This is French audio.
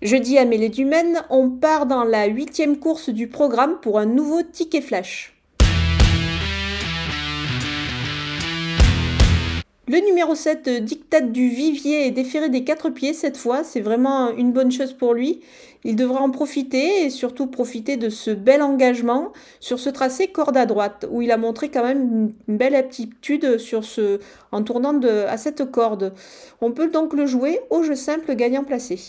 Jeudi à Mêlée du Maine, on part dans la huitième course du programme pour un nouveau ticket flash. Le numéro 7, dictate du Vivier, est déféré des quatre pieds cette fois. C'est vraiment une bonne chose pour lui. Il devra en profiter et surtout profiter de ce bel engagement sur ce tracé corde à droite où il a montré quand même une belle aptitude sur ce, en tournant à cette corde. On peut donc le jouer au jeu simple gagnant placé.